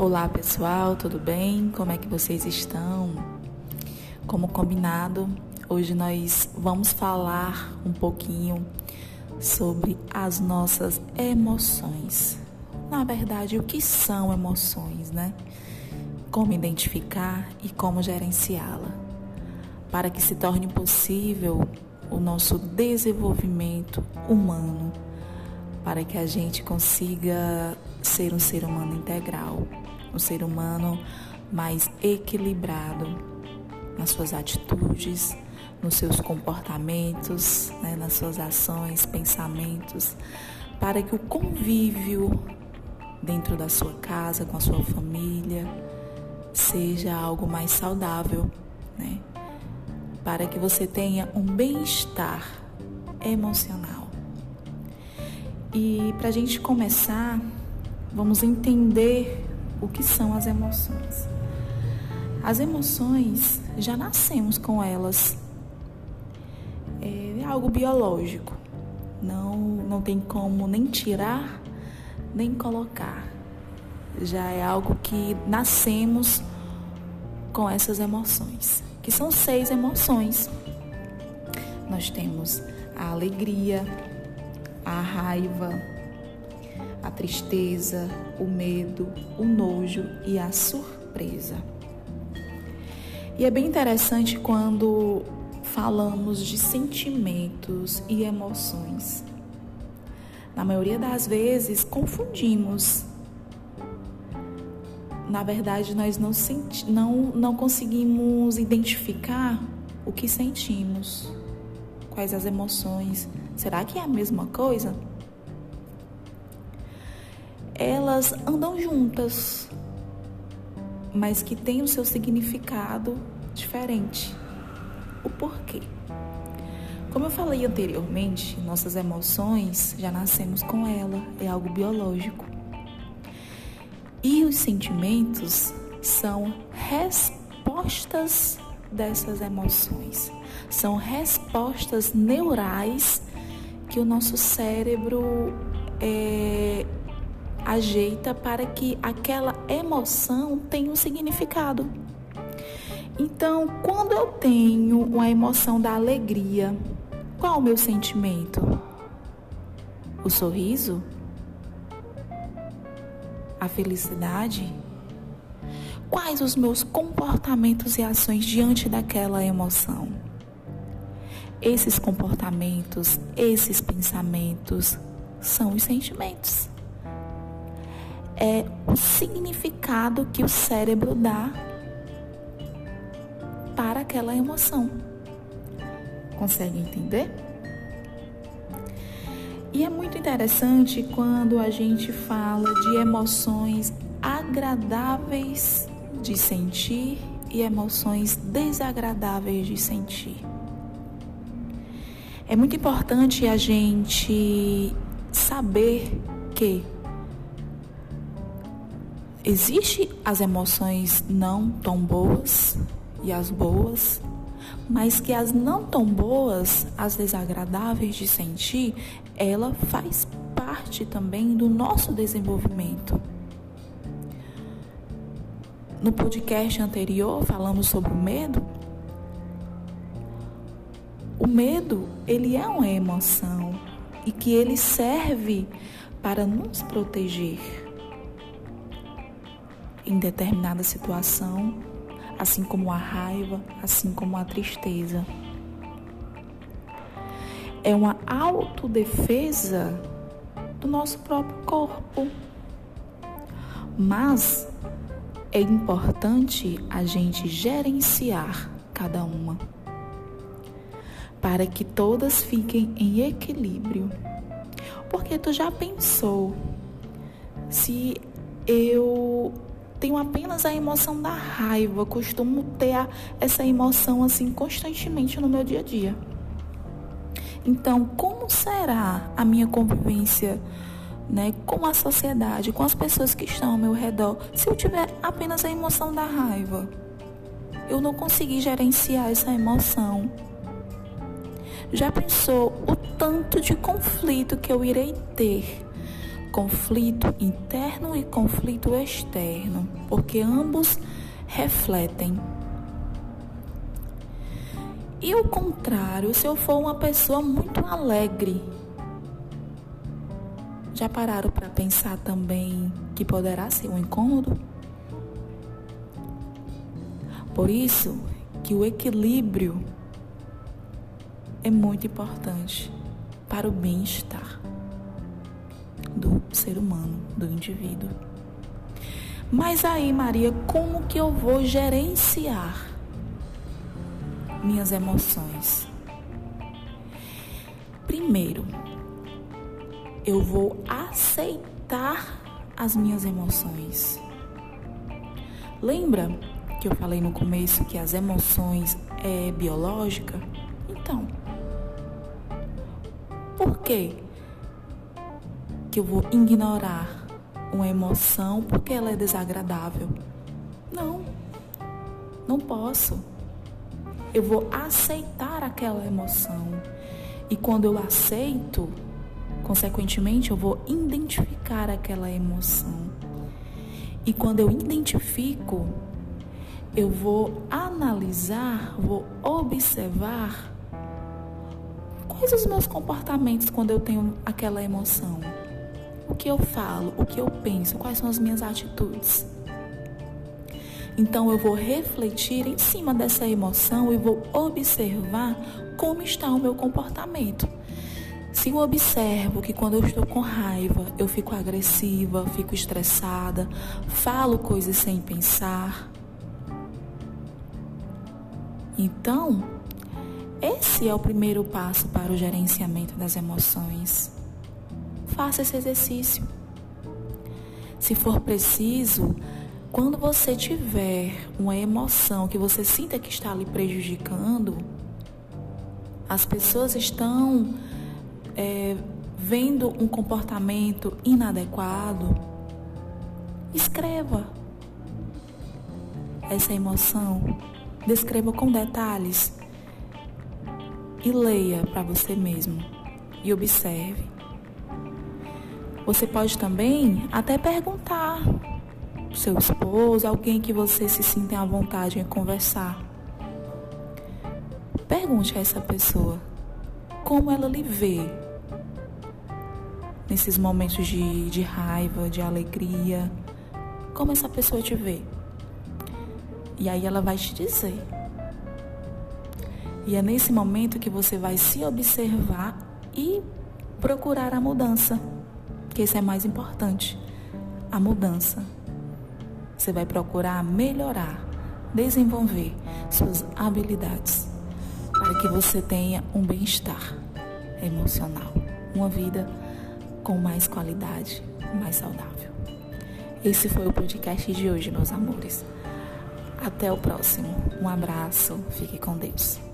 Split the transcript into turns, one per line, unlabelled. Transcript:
Olá pessoal, tudo bem? Como é que vocês estão? Como combinado, hoje nós vamos falar um pouquinho sobre as nossas emoções. Na verdade, o que são emoções, né? Como identificar e como gerenciá-la, para que se torne possível o nosso desenvolvimento humano, para que a gente consiga ser um ser humano integral um ser humano mais equilibrado nas suas atitudes, nos seus comportamentos, né, nas suas ações, pensamentos, para que o convívio dentro da sua casa, com a sua família, seja algo mais saudável, né? Para que você tenha um bem-estar emocional. E para a gente começar, vamos entender o que são as emoções. As emoções já nascemos com elas. É algo biológico. Não, não tem como nem tirar, nem colocar. Já é algo que nascemos com essas emoções, que são seis emoções. Nós temos a alegria, a raiva, a tristeza, o medo, o nojo e a surpresa. E é bem interessante quando falamos de sentimentos e emoções. Na maioria das vezes, confundimos. Na verdade, nós não, senti não, não conseguimos identificar o que sentimos, quais as emoções. Será que é a mesma coisa? Elas andam juntas, mas que têm o seu significado diferente. O porquê? Como eu falei anteriormente, nossas emoções já nascemos com ela, é algo biológico. E os sentimentos são respostas dessas emoções. São respostas neurais que o nosso cérebro é, ajeita para que aquela emoção tenha um significado. Então, quando eu tenho uma emoção da alegria, qual o meu sentimento? O sorriso? A felicidade? Quais os meus comportamentos e ações diante daquela emoção? Esses comportamentos, esses pensamentos são os sentimentos é o significado que o cérebro dá para aquela emoção. Consegue entender? E é muito interessante quando a gente fala de emoções agradáveis de sentir e emoções desagradáveis de sentir. É muito importante a gente saber que Existem as emoções não tão boas e as boas, mas que as não tão boas, as desagradáveis de sentir, ela faz parte também do nosso desenvolvimento. No podcast anterior falamos sobre o medo. O medo, ele é uma emoção e que ele serve para nos proteger em determinada situação, assim como a raiva, assim como a tristeza. É uma autodefesa do nosso próprio corpo. Mas é importante a gente gerenciar cada uma para que todas fiquem em equilíbrio. Porque tu já pensou se eu tenho apenas a emoção da raiva, costumo ter a, essa emoção assim constantemente no meu dia a dia. Então, como será a minha convivência né, com a sociedade, com as pessoas que estão ao meu redor, se eu tiver apenas a emoção da raiva? Eu não consegui gerenciar essa emoção. Já pensou o tanto de conflito que eu irei ter conflito interno e conflito externo, porque ambos refletem. E o contrário, se eu for uma pessoa muito alegre, já pararam para pensar também que poderá ser um incômodo? Por isso que o equilíbrio é muito importante para o bem-estar ser humano, do indivíduo. Mas aí, Maria, como que eu vou gerenciar minhas emoções? Primeiro, eu vou aceitar as minhas emoções. Lembra que eu falei no começo que as emoções é biológica? Então, por quê? Que eu vou ignorar uma emoção porque ela é desagradável? Não, não posso. Eu vou aceitar aquela emoção. E quando eu aceito, consequentemente, eu vou identificar aquela emoção. E quando eu identifico, eu vou analisar, vou observar quais os meus comportamentos quando eu tenho aquela emoção. O que eu falo, o que eu penso, quais são as minhas atitudes. Então eu vou refletir em cima dessa emoção e vou observar como está o meu comportamento. Se eu observo que quando eu estou com raiva, eu fico agressiva, fico estressada, falo coisas sem pensar, então, esse é o primeiro passo para o gerenciamento das emoções. Faça esse exercício. Se for preciso, quando você tiver uma emoção que você sinta que está lhe prejudicando, as pessoas estão é, vendo um comportamento inadequado, escreva essa emoção Descreva com detalhes e leia para você mesmo e observe. Você pode também até perguntar seu esposo, alguém que você se sinta à vontade em conversar. Pergunte a essa pessoa como ela lhe vê nesses momentos de, de raiva, de alegria. Como essa pessoa te vê? E aí ela vai te dizer. E é nesse momento que você vai se observar e procurar a mudança, que isso é mais importante. A mudança. Você vai procurar melhorar, desenvolver suas habilidades para que você tenha um bem-estar emocional, uma vida com mais qualidade, mais saudável. Esse foi o podcast de hoje, meus amores. Até o próximo. Um abraço. Fique com Deus.